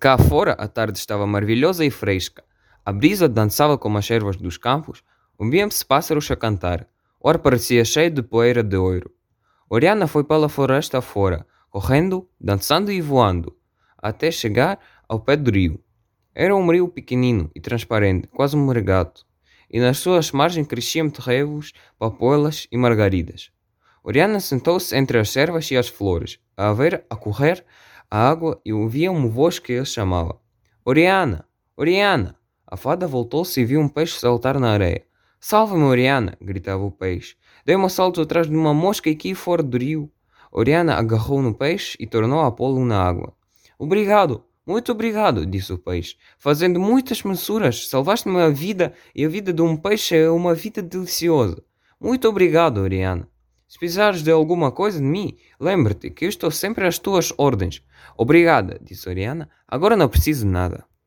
Cá fora a tarde estava maravilhosa e fresca. A brisa dançava como as ervas dos campos. Ouviam-se pássaros a cantar. O ar parecia cheio de poeira de ouro. Oriana foi pela floresta fora, correndo, dançando e voando, até chegar ao pé do rio. Era um rio pequenino e transparente, quase um regato, e nas suas margens cresciam terrevos, papoelas e margaridas. Oriana sentou-se entre as ervas e as flores, a ver a correr a água e ouvia uma voz que a chamava. Oriana! Oriana! A fada voltou-se e viu um peixe saltar na areia. Salve-me, Oriana! gritava o peixe. Dei um salto atrás de uma mosca aqui fora do rio. Oriana agarrou no peixe e tornou a pô-lo na água. Obrigado! Muito obrigado, disse o peixe. Fazendo muitas mensuras, salvaste-me a vida e a vida de um peixe é uma vida deliciosa. Muito obrigado, Oriana. Se precisares de alguma coisa de mim, lembra-te que eu estou sempre às tuas ordens. Obrigada, disse Oriana. Agora não preciso de nada.